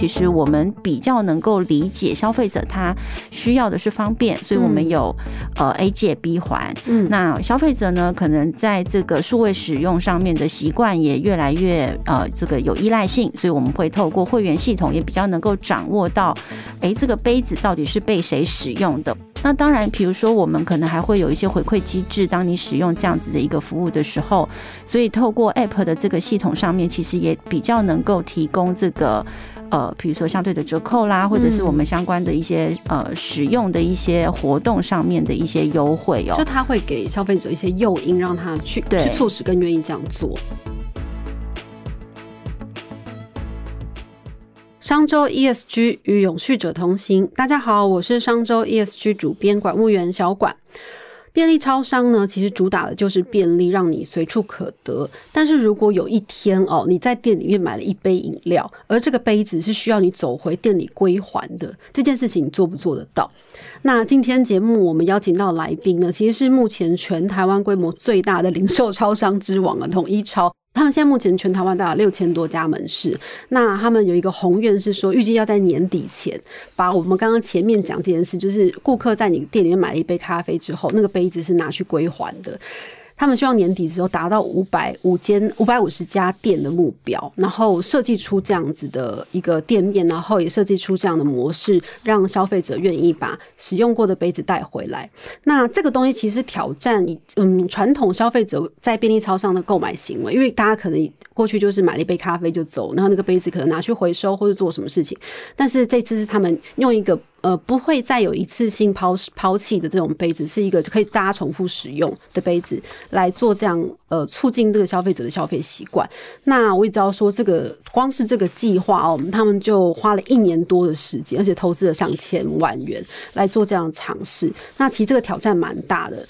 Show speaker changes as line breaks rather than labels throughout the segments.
其实我们比较能够理解消费者他需要的是方便，所以我们有呃 A 借 B 还。嗯，那消费者呢，可能在这个数位使用上面的习惯也越来越呃这个有依赖性，所以我们会透过会员系统也比较能够掌握到，哎，这个杯子到底是被谁使用的。那当然，比如说我们可能还会有一些回馈机制，当你使用这样子的一个服务的时候，所以透过 App 的这个系统上面，其实也比较能够提供这个呃，比如说相对的折扣啦，或者是我们相关的一些呃使用的一些活动上面的一些优惠哦。
就他会给消费者一些诱因，让他去去促使更愿意这样做。商周 ESG 与永续者同行。大家好，我是商周 ESG 主编管务员小管。便利超商呢，其实主打的就是便利，让你随处可得。但是如果有一天哦，你在店里面买了一杯饮料，而这个杯子是需要你走回店里归还的，这件事情你做不做得到？那今天节目我们邀请到来宾呢，其实是目前全台湾规模最大的零售超商之王啊，统一超。他们现在目前全台湾大概六千多家门市，那他们有一个宏愿是说，预计要在年底前把我们刚刚前面讲这件事，就是顾客在你店里面买了一杯咖啡之后，那个杯子是拿去归还的。他们希望年底的时候达到五百五间五百五十家店的目标，然后设计出这样子的一个店面，然后也设计出这样的模式，让消费者愿意把使用过的杯子带回来。那这个东西其实挑战嗯传统消费者在便利超商的购买行为，因为大家可能过去就是买了一杯咖啡就走，然后那个杯子可能拿去回收或者做什么事情，但是这次是他们用一个。呃，不会再有一次性抛抛弃的这种杯子，是一个可以大家重复使用的杯子来做这样呃促进这个消费者的消费习惯。那我也知道说，这个光是这个计划哦，他们就花了一年多的时间，而且投资了上千万元来做这样尝试。那其实这个挑战蛮大的。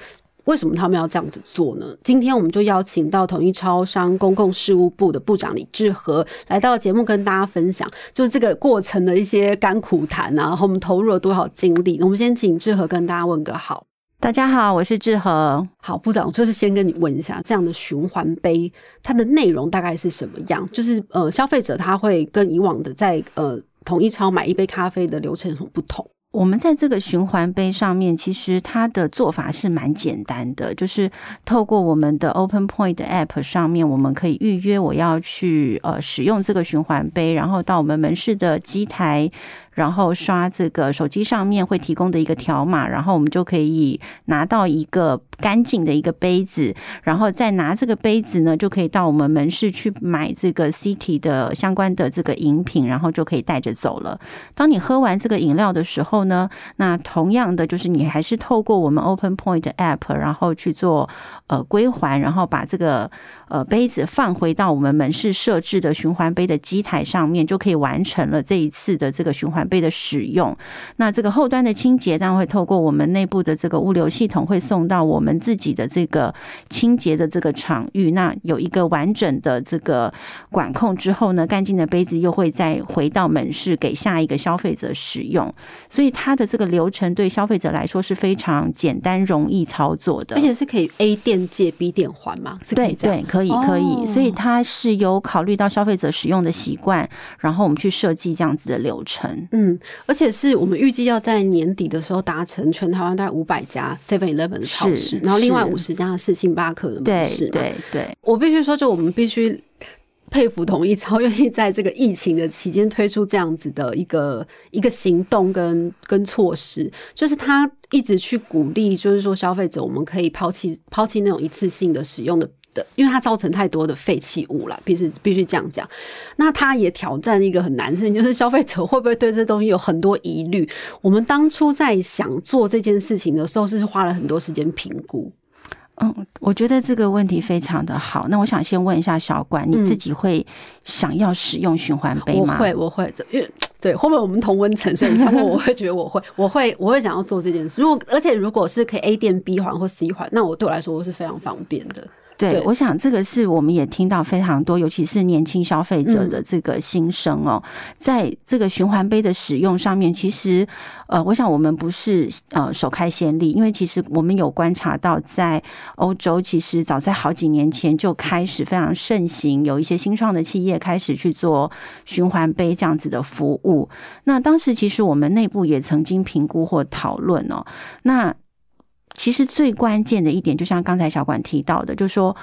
为什么他们要这样子做呢？今天我们就邀请到统一超商公共事务部的部长李志和来到节目，跟大家分享就是这个过程的一些甘苦谈啊，然后我们投入了多少精力。我们先请志和跟大家问个好。
大家好，我是志和。
好，部长，就是先跟你问一下，这样的循环杯它的内容大概是什么样？就是呃，消费者他会跟以往的在呃统一超买一杯咖啡的流程有什么不同？
我们在这个循环杯上面，其实它的做法是蛮简单的，就是透过我们的 Open Point App 上面，我们可以预约我要去呃使用这个循环杯，然后到我们门市的机台。然后刷这个手机上面会提供的一个条码，然后我们就可以拿到一个干净的一个杯子，然后再拿这个杯子呢，就可以到我们门市去买这个 City 的相关的这个饮品，然后就可以带着走了。当你喝完这个饮料的时候呢，那同样的就是你还是透过我们 Open Point App，然后去做呃归还，然后把这个呃杯子放回到我们门市设置的循环杯的机台上面，就可以完成了这一次的这个循环。杯的使用，那这个后端的清洁当然会透过我们内部的这个物流系统，会送到我们自己的这个清洁的这个场域。那有一个完整的这个管控之后呢，干净的杯子又会再回到门市给下一个消费者使用。所以它的这个流程对消费者来说是非常简单、容易操作的，
而且是可以 A 店借 B 店还嘛？
对对，可以可以。所以它是有考虑到消费者使用的习惯，然后我们去设计这样子的流程。
嗯，而且是我们预计要在年底的时候达成全台湾大概五百家 Seven Eleven 的超市，然后另外五十家是星巴克的门市。
对对，
我必须说，就我们必须佩服统一超愿意在这个疫情的期间推出这样子的一个一个行动跟跟措施，就是他一直去鼓励，就是说消费者我们可以抛弃抛弃那种一次性的使用的。的，因为它造成太多的废弃物了，必须必须这样讲。那它也挑战一个很难事情，就是消费者会不会对这东西有很多疑虑？我们当初在想做这件事情的时候，是花了很多时间评估。
嗯，我觉得这个问题非常的好。那我想先问一下小管，你自己会想要使用循环杯
吗？我会，我会。因为对后面我们同温层，所以你问我会觉得我会，我会，我会想要做这件事。如果而且如果是可以 A 店 B 环或 C 环，那我对我来说我是非常方便的。
对，我想这个是我们也听到非常多，尤其是年轻消费者的这个心声哦。在这个循环杯的使用上面，其实呃，我想我们不是呃首开先例，因为其实我们有观察到，在欧洲，其实早在好几年前就开始非常盛行，有一些新创的企业开始去做循环杯这样子的服务。那当时其实我们内部也曾经评估或讨论哦，那。其实最关键的一点，就像刚才小管提到的，就是说，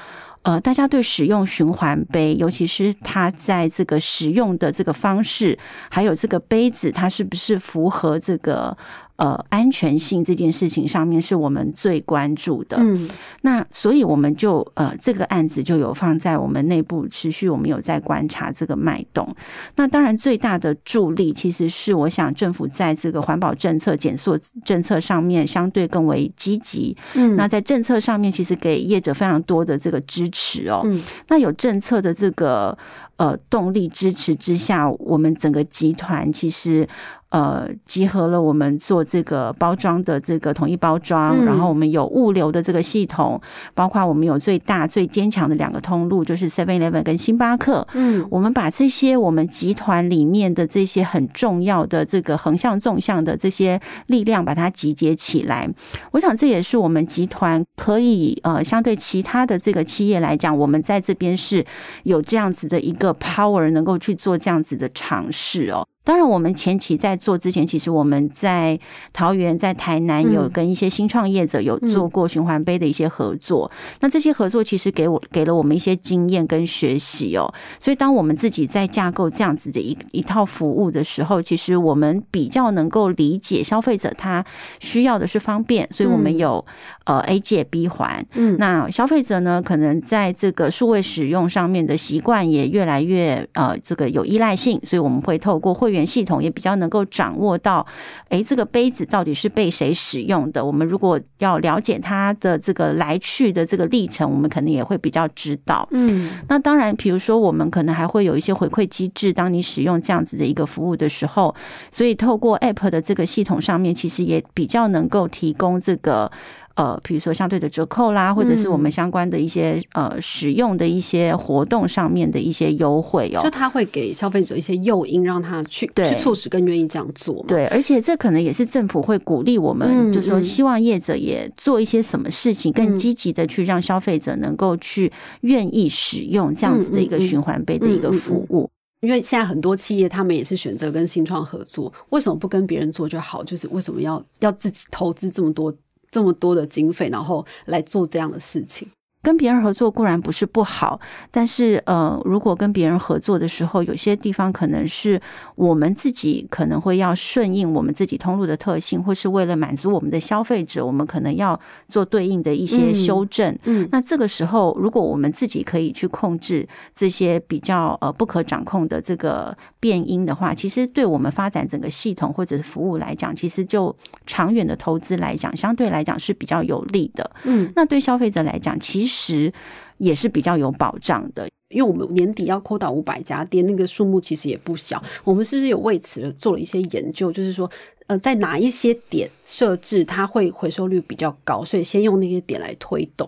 呃，大家对使用循环杯，尤其是它在这个使用的这个方式，还有这个杯子，它是不是符合这个。呃，安全性这件事情上面是我们最关注的。嗯，那所以我们就呃，这个案子就有放在我们内部持续，我们有在观察这个脉动。那当然，最大的助力其实是我想政府在这个环保政策减塑政策上面相对更为积极。嗯，那在政策上面其实给业者非常多的这个支持哦。嗯，那有政策的这个呃动力支持之下，我们整个集团其实。呃，集合了我们做这个包装的这个统一包装，然后我们有物流的这个系统，包括我们有最大最坚强的两个通路，就是 Seven Eleven 跟星巴克。嗯，我们把这些我们集团里面的这些很重要的这个横向纵向的这些力量，把它集结起来。我想这也是我们集团可以呃，相对其他的这个企业来讲，我们在这边是有这样子的一个 power，能够去做这样子的尝试哦。当然，我们前期在做之前，其实我们在桃园、在台南有跟一些新创业者有做过循环杯的一些合作。那这些合作其实给我给了我们一些经验跟学习哦。所以，当我们自己在架构这样子的一一套服务的时候，其实我们比较能够理解消费者他需要的是方便，所以我们有呃 A 借 B 还。嗯，那消费者呢，可能在这个数位使用上面的习惯也越来越呃这个有依赖性，所以我们会透过会员。系统也比较能够掌握到，哎，这个杯子到底是被谁使用的？我们如果要了解它的这个来去的这个历程，我们可能也会比较知道。嗯，那当然，比如说我们可能还会有一些回馈机制，当你使用这样子的一个服务的时候，所以透过 App 的这个系统上面，其实也比较能够提供这个。呃，比如说相对的折扣啦，或者是我们相关的一些呃使用的一些活动上面的一些优惠哦，
就他会给消费者一些诱因，让他去去促使更愿意这样做。
对，而且这可能也是政府会鼓励我们，就是说希望业者也做一些什么事情，更积极的去让消费者能够去愿意使用这样子的一个循环杯的一个服务。
因为现在很多企业他们也是选择跟新创合作，为什么不跟别人做就好？就是为什么要要自己投资这么多？这么多的经费，然后来做这样的事情。
跟别人合作固然不是不好，但是呃，如果跟别人合作的时候，有些地方可能是我们自己可能会要顺应我们自己通路的特性，或是为了满足我们的消费者，我们可能要做对应的一些修正。嗯，那这个时候，如果我们自己可以去控制这些比较呃不可掌控的这个变音的话，其实对我们发展整个系统或者是服务来讲，其实就长远的投资来讲，相对来讲是比较有利的。嗯，那对消费者来讲，其实。实也是比较有保障的，
因为我们年底要扩到五百家店，那个数目其实也不小。我们是不是有为此做了一些研究？就是说，呃，在哪一些点设置它会回收率比较高，所以先用那些点来推动。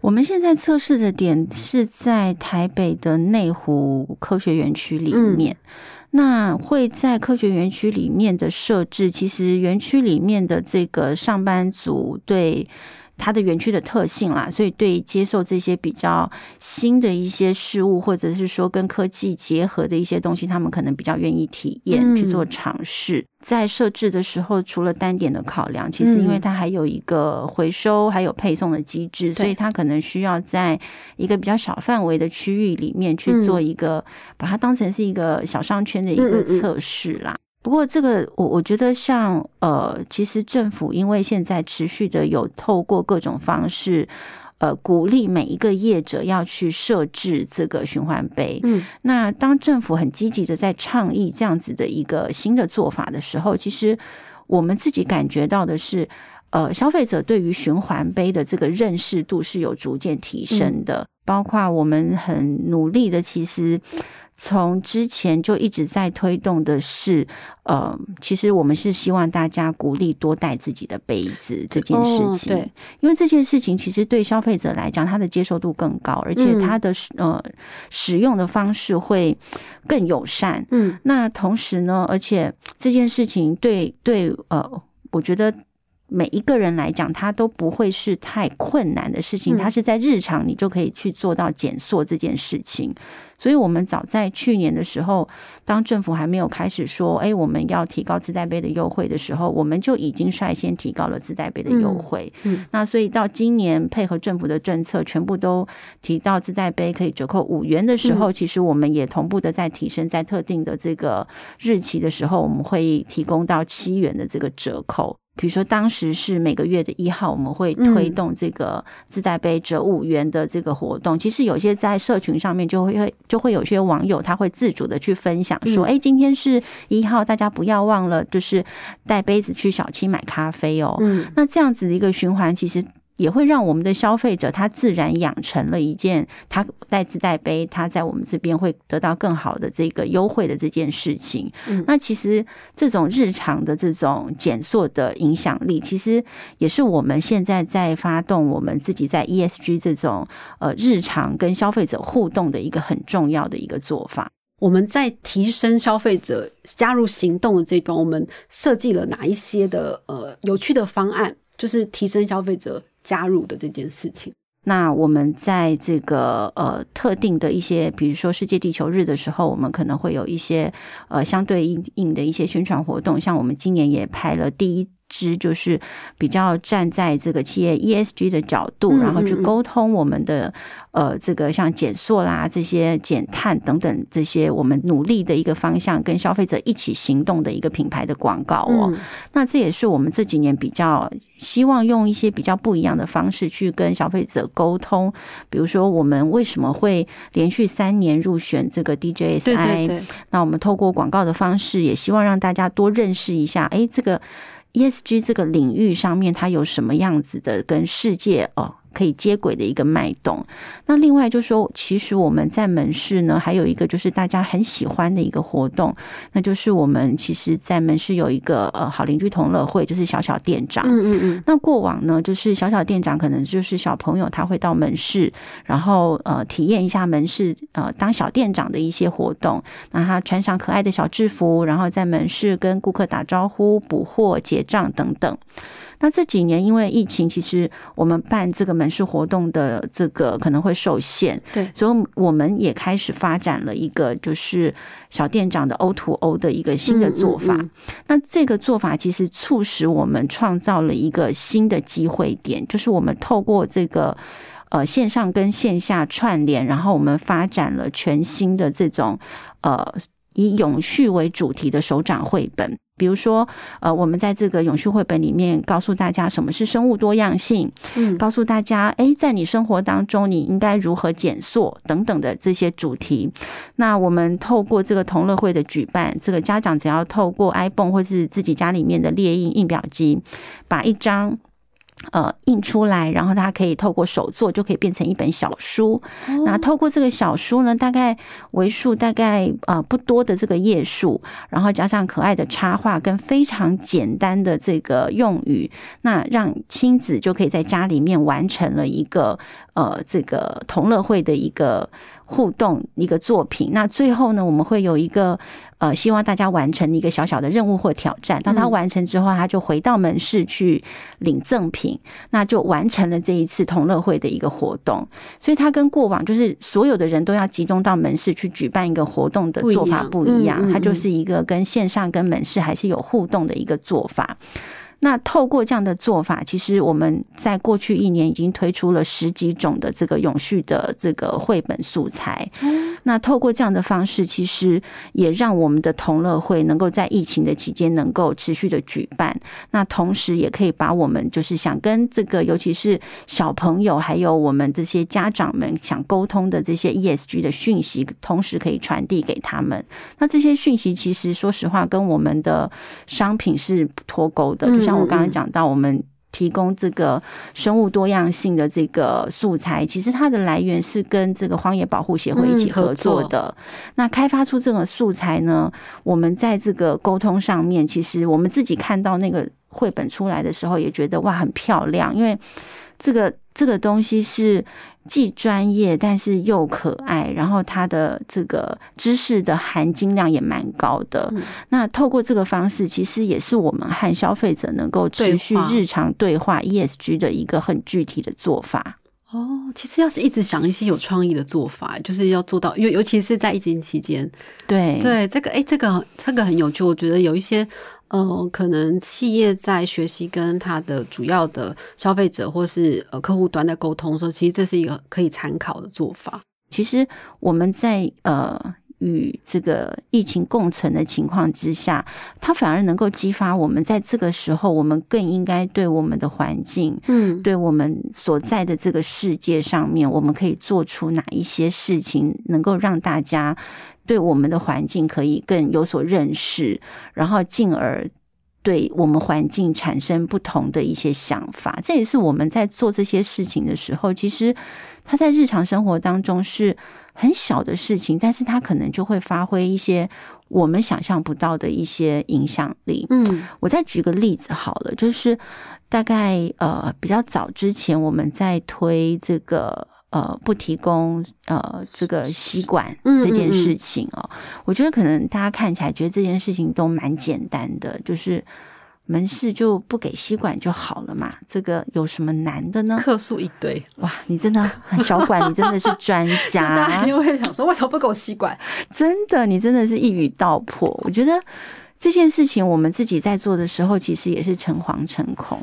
我们现在测试的点是在台北的内湖科学园区里面，那会在科学园区里面的设置，其实园区里面的这个上班族对。它的园区的特性啦，所以对接受这些比较新的一些事物，或者是说跟科技结合的一些东西，他们可能比较愿意体验去做尝试。在设置的时候，除了单点的考量，其实因为它还有一个回收还有配送的机制，所以它可能需要在一个比较小范围的区域里面去做一个，把它当成是一个小商圈的一个测试啦。不过，这个我我觉得像呃，其实政府因为现在持续的有透过各种方式，呃，鼓励每一个业者要去设置这个循环杯。嗯，那当政府很积极的在倡议这样子的一个新的做法的时候，其实我们自己感觉到的是，呃，消费者对于循环杯的这个认识度是有逐渐提升的，包括我们很努力的其实。从之前就一直在推动的是，呃，其实我们是希望大家鼓励多带自己的杯子这件事情。
对，
因为这件事情其实对消费者来讲，他的接受度更高，而且他的呃使用的方式会更友善。
嗯，
那同时呢，而且这件事情对对呃，我觉得。每一个人来讲，它都不会是太困难的事情。它是在日常，你就可以去做到减塑这件事情。所以，我们早在去年的时候，当政府还没有开始说“哎，我们要提高自带杯的优惠”的时候，我们就已经率先提高了自带杯的优惠。
嗯，
那所以到今年配合政府的政策，全部都提到自带杯可以折扣五元的时候，其实我们也同步的在提升，在特定的这个日期的时候，我们会提供到七元的这个折扣。比如说，当时是每个月的一号，我们会推动这个自带杯折五元的这个活动。其实有些在社群上面就会就会有些网友他会自主的去分享说：“哎，今天是一号，大家不要忘了，就是带杯子去小七买咖啡哦。”
嗯，
那这样子的一个循环，其实。也会让我们的消费者他自然养成了一件他带自带杯，他在我们这边会得到更好的这个优惠的这件事情。
嗯，
那其实这种日常的这种减塑的影响力，其实也是我们现在在发动我们自己在 ESG 这种呃日常跟消费者互动的一个很重要的一个做法。
我们在提升消费者加入行动的这段，我们设计了哪一些的呃有趣的方案，就是提升消费者。加入的这件事情，
那我们在这个呃特定的一些，比如说世界地球日的时候，我们可能会有一些呃相对应应的一些宣传活动，像我们今年也拍了第一。之就是比较站在这个企业 ESG 的角度，然后去沟通我们的呃这个像减塑啦、这些减碳等等这些我们努力的一个方向，跟消费者一起行动的一个品牌的广告哦。那这也是我们这几年比较希望用一些比较不一样的方式去跟消费者沟通。比如说，我们为什么会连续三年入选这个 DJSI？
对对对。
那我们透过广告的方式，也希望让大家多认识一下，哎，这个。ESG 这个领域上面，它有什么样子的跟世界哦？可以接轨的一个脉动。那另外就说，其实我们在门市呢，还有一个就是大家很喜欢的一个活动，那就是我们其实，在门市有一个呃好邻居同乐会，就是小小店长。
嗯嗯嗯。
那过往呢，就是小小店长可能就是小朋友他会到门市，然后呃体验一下门市呃当小店长的一些活动。那他穿上可爱的小制服，然后在门市跟顾客打招呼、补货、结账等等。那这几年因为疫情，其实我们办这个门市活动的这个可能会受限，
对，
所以我们也开始发展了一个就是小店长的 O to O 的一个新的做法。那这个做法其实促使我们创造了一个新的机会点，就是我们透过这个呃线上跟线下串联，然后我们发展了全新的这种呃以永续为主题的手掌绘本。比如说，呃，我们在这个永续绘本里面告诉大家什么是生物多样性，
嗯，
告诉大家，哎，在你生活当中你应该如何减塑等等的这些主题。那我们透过这个同乐会的举办，这个家长只要透过 iPhone 或是自己家里面的列印印表机，把一张。呃，印出来，然后它可以透过手作就可以变成一本小书。那透过这个小书呢，大概为数大概呃不多的这个页数，然后加上可爱的插画跟非常简单的这个用语，那让亲子就可以在家里面完成了一个呃这个同乐会的一个。互动一个作品，那最后呢，我们会有一个呃，希望大家完成一个小小的任务或挑战。当他完成之后，他就回到门市去领赠品，那就完成了这一次同乐会的一个活动。所以，他跟过往就是所有的人都要集中到门市去举办一个活动的做法不一样，它就是一个跟线上跟门市还是有互动的一个做法。那透过这样的做法，其实我们在过去一年已经推出了十几种的这个永续的这个绘本素材。那透过这样的方式，其实也让我们的同乐会能够在疫情的期间能够持续的举办。那同时也可以把我们就是想跟这个，尤其是小朋友，还有我们这些家长们想沟通的这些 ESG 的讯息，同时可以传递给他们。那这些讯息其实说实话，跟我们的商品是脱钩的。像我刚刚讲到，我们提供这个生物多样性的这个素材，其实它的来源是跟这个荒野保护协会一起合作的。那开发出这个素材呢，我们在这个沟通上面，其实我们自己看到那个绘本出来的时候，也觉得哇很漂亮，因为这个这个东西是。既专业，但是又可爱，然后它的这个知识的含金量也蛮高的。那透过这个方式，其实也是我们和消费者能够持续日常对话 ESG 的一个很具体的做法。
哦，其实要是一直想一些有创意的做法，就是要做到，尤尤其是在疫情期间，
对
对，这个哎，这个这个很有趣，我觉得有一些。呃，可能企业在学习跟它的主要的消费者或是呃客户端在沟通的时候，其实这是一个可以参考的做法。
其实我们在呃与这个疫情共存的情况之下，它反而能够激发我们在这个时候，我们更应该对我们的环境，嗯，对我们所在的这个世界上面，我们可以做出哪一些事情，能够让大家。对我们的环境可以更有所认识，然后进而对我们环境产生不同的一些想法。这也是我们在做这些事情的时候，其实他在日常生活当中是很小的事情，但是他可能就会发挥一些我们想象不到的一些影响力。嗯，我再举个例子好了，就是大概呃比较早之前，我们在推这个。呃，不提供呃这个吸管这件事情哦，我觉得可能大家看起来觉得这件事情都蛮简单的，就是门市就不给吸管就好了嘛，这个有什么难的呢？
客诉一堆，
哇，你真的很小管，你真的是专家，
大家就会想说，为什么不给我吸管？
真的，你真的是一语道破。我觉得这件事情我们自己在做的时候，其实也是诚惶诚恐。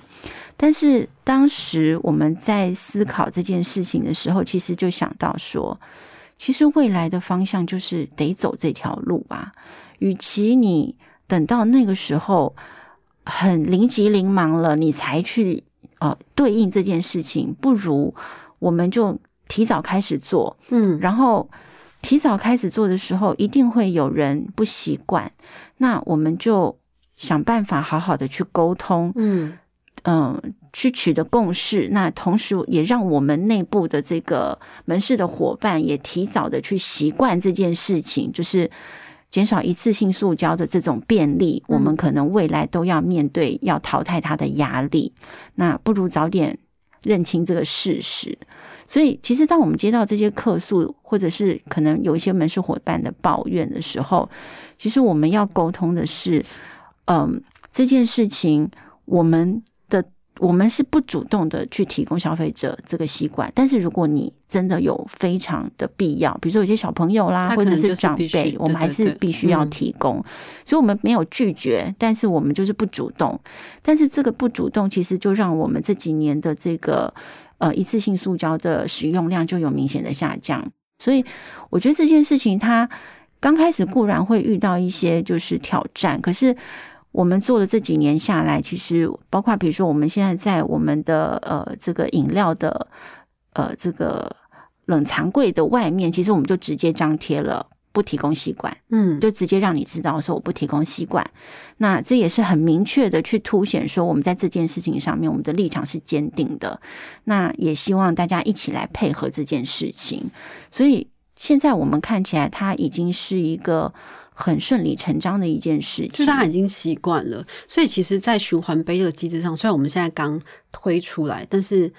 但是当时我们在思考这件事情的时候，其实就想到说，其实未来的方向就是得走这条路啊。与其你等到那个时候很临急临忙了，你才去呃对应这件事情，不如我们就提早开始做。嗯，然后提早开始做的时候，一定会有人不习惯，那我们就想办法好好的去沟通。嗯。嗯，去取得共识，那同时也让我们内部的这个门市的伙伴也提早的去习惯这件事情，就是减少一次性塑胶的这种便利，我们可能未来都要面对要淘汰它的压力。那不如早点认清这个事实。所以，其实当我们接到这些客诉，或者是可能有一些门市伙伴的抱怨的时候，其实我们要沟通的是，嗯，这件事情我们。我们是不主动的去提供消费者这个习惯，但是如果你真的有非常的必要，比如说有些小朋友啦，或者是长辈，我们还是必须要提供。所以，我们没有拒绝，但是我们就是不主动。但是这个不主动，其实就让我们这几年的这个呃一次性塑胶的使用量就有明显的下降。所以，我觉得这件事情它刚开始固然会遇到一些就是挑战，可是。我们做了这几年下来，其实包括比如说，我们现在在我们的呃这个饮料的呃这个冷藏柜的外面，其实我们就直接张贴了不提供吸管，嗯，就直接让你知道说我不提供吸管。那这也是很明确的去凸显说，我们在这件事情上面，我们的立场是坚定的。那也希望大家一起来配合这件事情。所以现在我们看起来，它已经是一个。很顺理成章的一件事情，
就是他已经习惯了。所以其实，在循环杯的机制上，虽然我们现在刚推出来，但是，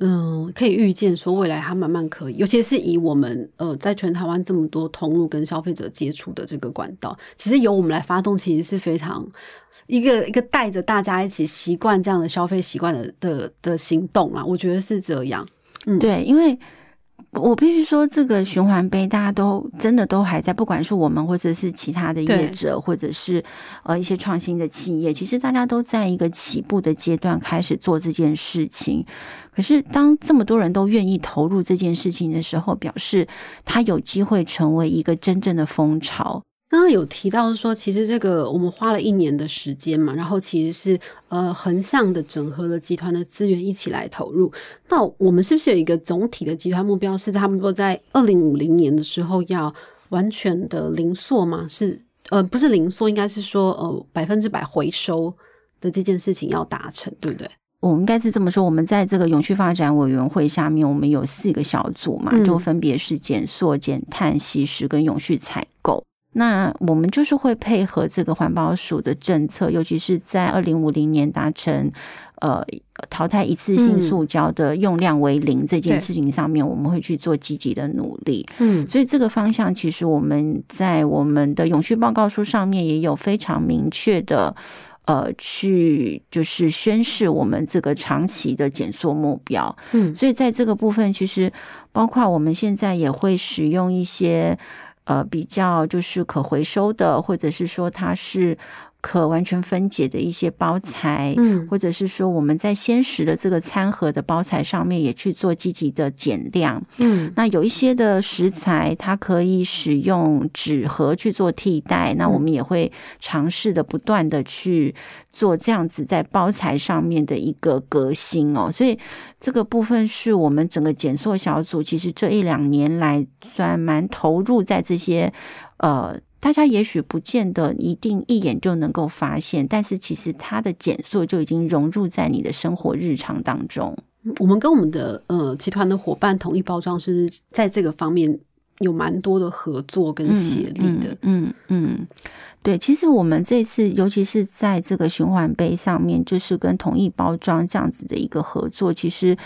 嗯，可以预见说未来它慢慢可以，尤其是以我们呃在全台湾这么多通路跟消费者接触的这个管道，其实由我们来发动，其实是非常一个一个带着大家一起习惯这样的消费习惯的的的行动啊，我觉得是这样。
嗯，对，因为。我必须说，这个循环杯大家都真的都还在，不管是我们或者是其他的业者，或者是呃一些创新的企业，其实大家都在一个起步的阶段开始做这件事情。可是，当这么多人都愿意投入这件事情的时候，表示它有机会成为一个真正的风潮。
刚刚有提到说，其实这个我们花了一年的时间嘛，然后其实是呃横向的整合了集团的资源一起来投入。那我们是不是有一个总体的集团目标，是他们说在二零五零年的时候要完全的零塑吗？是呃不是零塑，应该是说呃百分之百回收的这件事情要达成，对不对？
我们应该是这么说，我们在这个永续发展委员会下面，我们有四个小组嘛，就分别是减塑、减碳、吸食跟永续采购。那我们就是会配合这个环保署的政策，尤其是在二零五零年达成呃淘汰一次性塑胶的用量为零这件事情上面，我们会去做积极的努力。嗯，所以这个方向其实我们在我们的永续报告书上面也有非常明确的呃去就是宣示我们这个长期的减缩目标。嗯，所以在这个部分，其实包括我们现在也会使用一些。呃，比较就是可回收的，或者是说它是。可完全分解的一些包材，嗯，或者是说我们在鲜食的这个餐盒的包材上面也去做积极的减量，嗯，那有一些的食材它可以使用纸盒去做替代，那我们也会尝试的不断的去做这样子在包材上面的一个革新哦，所以这个部分是我们整个减塑小组其实这一两年来算蛮投入在这些呃。大家也许不见得一定一眼就能够发现，但是其实它的减塑就已经融入在你的生活日常当中。
我们跟我们的呃集团的伙伴统一包装是在这个方面有蛮多的合作跟协力的。
嗯嗯。对，其实我们这次，尤其是在这个循环杯上面，就是跟统一包装这样子的一个合作，其实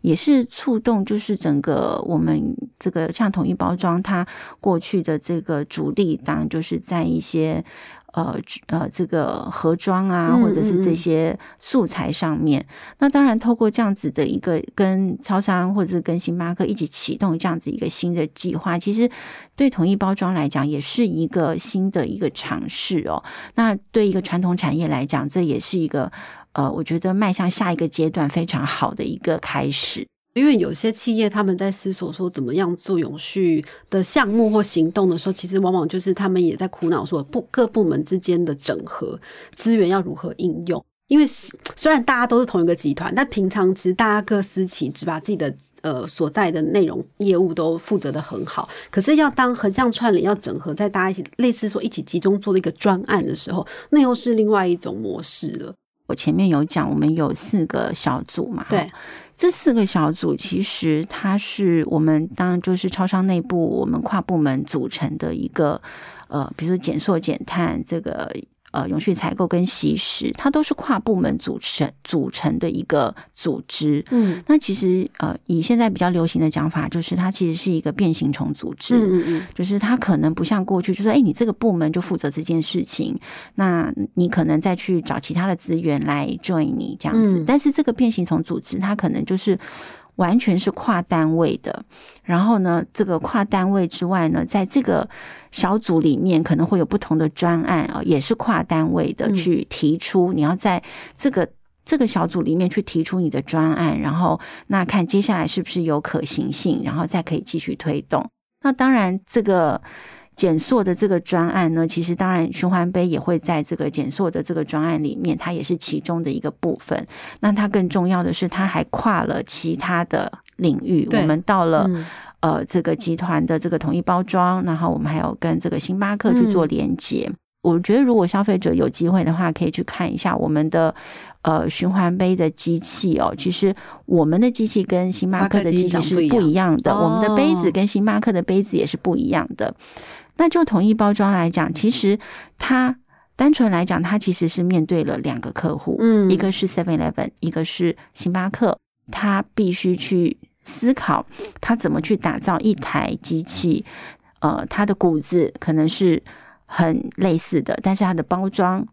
也是触动，就是整个我们这个像统一包装，它过去的这个主力，当然就是在一些。呃呃，这个盒装啊，或者是这些素材上面，那当然透过这样子的一个跟超商或者是跟星巴克一起启动这样子一个新的计划，其实对统一包装来讲也是一个新的一个尝试哦。那对一个传统产业来讲，这也是一个呃，我觉得迈向下一个阶段非常好的一个开始。
因为有些企业他们在思索说怎么样做永续的项目或行动的时候，其实往往就是他们也在苦恼说部各部门之间的整合资源要如何应用。因为虽然大家都是同一个集团，但平常其实大家各司其职，把自己的呃所在的内容业务都负责的很好。可是要当横向串联，要整合在大家一起，类似说一起集中做了一个专案的时候，那又是另外一种模式了。
我前面有讲，我们有四个小组嘛，
对。
这四个小组其实它是我们当然就是超商内部我们跨部门组成的一个呃，比如说减塑减碳这个。呃，永续采购跟吸食，它都是跨部门组成组成的一个组织。嗯，那其实呃，以现在比较流行的讲法，就是它其实是一个变形虫组织。嗯嗯嗯，就是它可能不像过去，就是哎，你这个部门就负责这件事情，那你可能再去找其他的资源来 join 你这样子。但是这个变形虫组织，它可能就是。完全是跨单位的，然后呢，这个跨单位之外呢，在这个小组里面可能会有不同的专案啊，也是跨单位的去提出。你要在这个这个小组里面去提出你的专案，然后那看接下来是不是有可行性，然后再可以继续推动。那当然这个。减塑的这个专案呢，其实当然循环杯也会在这个减塑的这个专案里面，它也是其中的一个部分。那它更重要的是，它还跨了其他的领域。我们到了呃这个集团的这个统一包装，然后我们还有跟这个星巴克去做连接。我觉得如果消费者有机会的话，可以去看一下我们的呃循环杯的机器哦。其实我们的机器跟星巴克的机器是不一样的，我们的杯子跟星巴克的杯子也是不一样的。那就统一包装来讲，其实它单纯来讲，它其实是面对了两个客户，嗯，一个是 Seven Eleven，一个是星巴克，他必须去思考他怎么去打造一台机器，呃，它的骨子可能是很类似的，但是它的包装。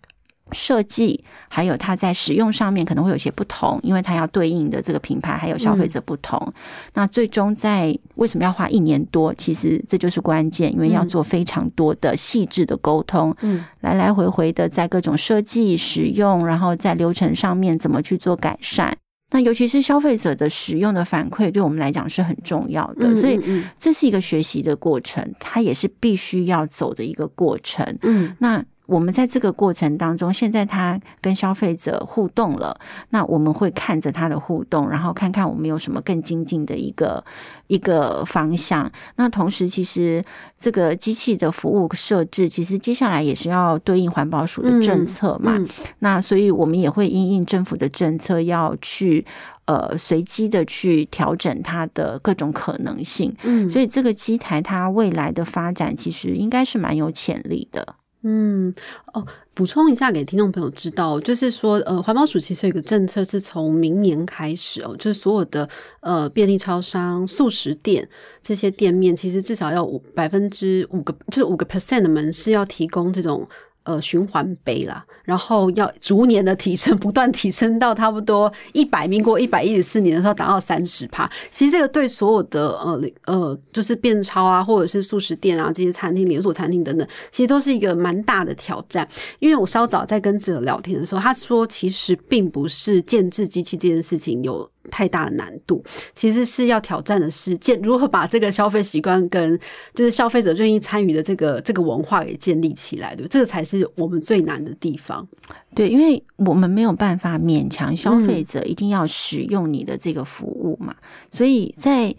设计还有它在使用上面可能会有些不同，因为它要对应的这个品牌还有消费者不同。那最终在为什么要花一年多？其实这就是关键，因为要做非常多的细致的沟通，嗯，来来回回的在各种设计、使用，然后在流程上面怎么去做改善。那尤其是消费者的使用的反馈，对我们来讲是很重要的。所以这是一个学习的过程，它也是必须要走的一个过程。嗯，那。我们在这个过程当中，现在他跟消费者互动了，那我们会看着他的互动，然后看看我们有什么更精进的一个一个方向。那同时，其实这个机器的服务设置，其实接下来也是要对应环保署的政策嘛。那所以我们也会因应政府的政策，要去呃随机的去调整它的各种可能性。嗯，所以这个机台它未来的发展，其实应该是蛮有潜力的。
嗯，哦，补充一下给听众朋友知道，就是说，呃，环保署其实有个政策，是从明年开始哦，就是所有的呃便利超商、素食店这些店面，其实至少要五百分之五个，就是五个 percent 的门市要提供这种。呃，循环杯啦，然后要逐年的提升，不断提升到差不多一百，民国一百一十四年的时候达到三十帕。其实这个对所有的呃呃，就是便超啊，或者是素食店啊，这些餐厅、连锁餐厅等等，其实都是一个蛮大的挑战。因为我稍早在跟记者聊天的时候，他说，其实并不是建制机器这件事情有。太大的难度，其实是要挑战的是建如何把这个消费习惯跟就是消费者愿意参与的这个这个文化给建立起来，对，这个才是我们最难的地方。
对，因为我们没有办法勉强消费者一定要使用你的这个服务嘛，所以在。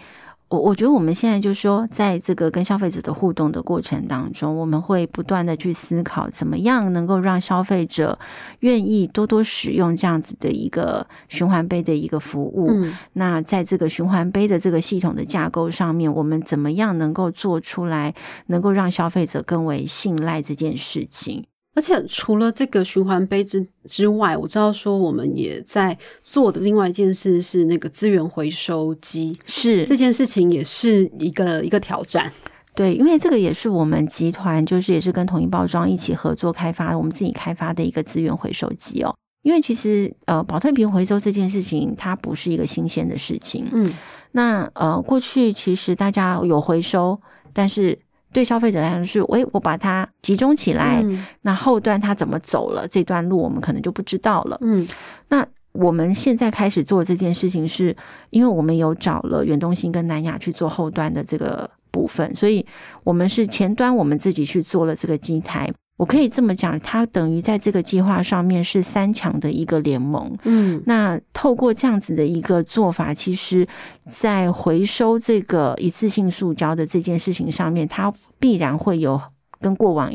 我我觉得我们现在就是说，在这个跟消费者的互动的过程当中，我们会不断的去思考，怎么样能够让消费者愿意多多使用这样子的一个循环杯的一个服务。那在这个循环杯的这个系统的架构上面，我们怎么样能够做出来，能够让消费者更为信赖这件事情？
而且除了这个循环杯之之外，我知道说我们也在做的另外一件事是那个资源回收机，
是
这件事情也是一个一个挑战。
对，因为这个也是我们集团就是也是跟统一包装一起合作开发，我们自己开发的一个资源回收机哦。因为其实呃，保特瓶回收这件事情它不是一个新鲜的事情，嗯，那呃过去其实大家有回收，但是。对消费者来说是，诶，我把它集中起来，那后端它怎么走了？这段路我们可能就不知道了。嗯，那我们现在开始做这件事情，是因为我们有找了远东新跟南亚去做后端的这个部分，所以我们是前端我们自己去做了这个机台。我可以这么讲，它等于在这个计划上面是三强的一个联盟。嗯，那透过这样子的一个做法，其实，在回收这个一次性塑胶的这件事情上面，它必然会有跟过往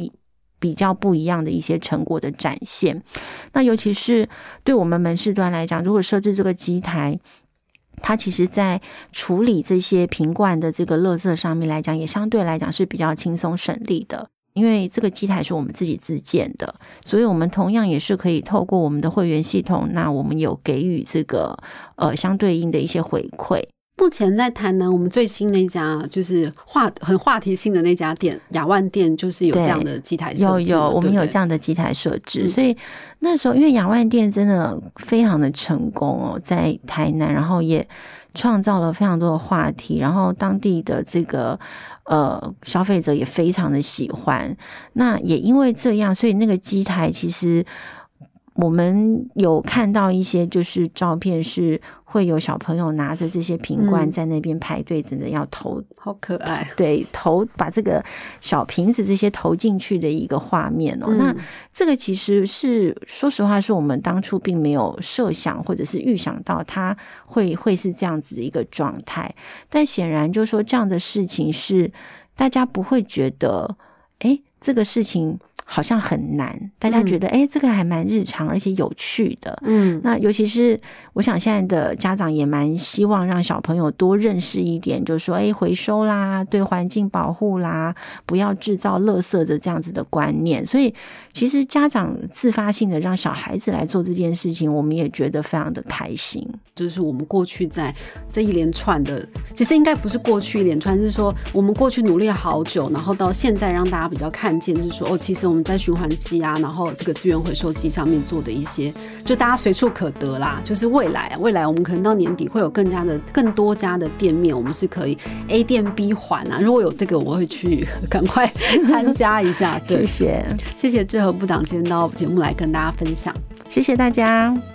比较不一样的一些成果的展现。那尤其是对我们门市端来讲，如果设置这个机台，它其实在处理这些瓶罐的这个垃圾上面来讲，也相对来讲是比较轻松省力的。因为这个机台是我们自己自建的，所以我们同样也是可以透过我们的会员系统，那我们有给予这个呃相对应的一些回馈。
目前在台南，我们最新那家就是话很话题性的那家店雅万店，就是有这样的机台设
置。有有，我们有这样的机台设置，所以那时候因为雅万店真的非常的成功哦，在台南，然后也创造了非常多的话题，然后当地的这个。呃，消费者也非常的喜欢。那也因为这样，所以那个机台其实我们有看到一些就是照片是。会有小朋友拿着这些瓶罐在那边排队，真的要投，
好可爱。
对，投把这个小瓶子这些投进去的一个画面哦。那这个其实是说实话，是我们当初并没有设想或者是预想到它会会是这样子的一个状态。但显然就是说，这样的事情是大家不会觉得，哎，这个事情。好像很难，大家觉得哎，这个还蛮日常而且有趣的。嗯，那尤其是我想现在的家长也蛮希望让小朋友多认识一点，就是说哎，回收啦，对环境保护啦，不要制造垃圾的这样子的观念。所以其实家长自发性的让小孩子来做这件事情，我们也觉得非常的开心。
就是我们过去在这一连串的，其实应该不是过去一连串，是说我们过去努力好久，然后到现在让大家比较看见，就是说哦，其实我们在循环机啊，然后这个资源回收机上面做的一些，就大家随处可得啦。就是未来，未来我们可能到年底会有更加的、更多家的店面，我们是可以 A 店 B 环啊。如果有这个，我会去赶快 参加一下。
谢谢，
谢谢志和部长今天到节目来跟大家分享。
谢谢大家。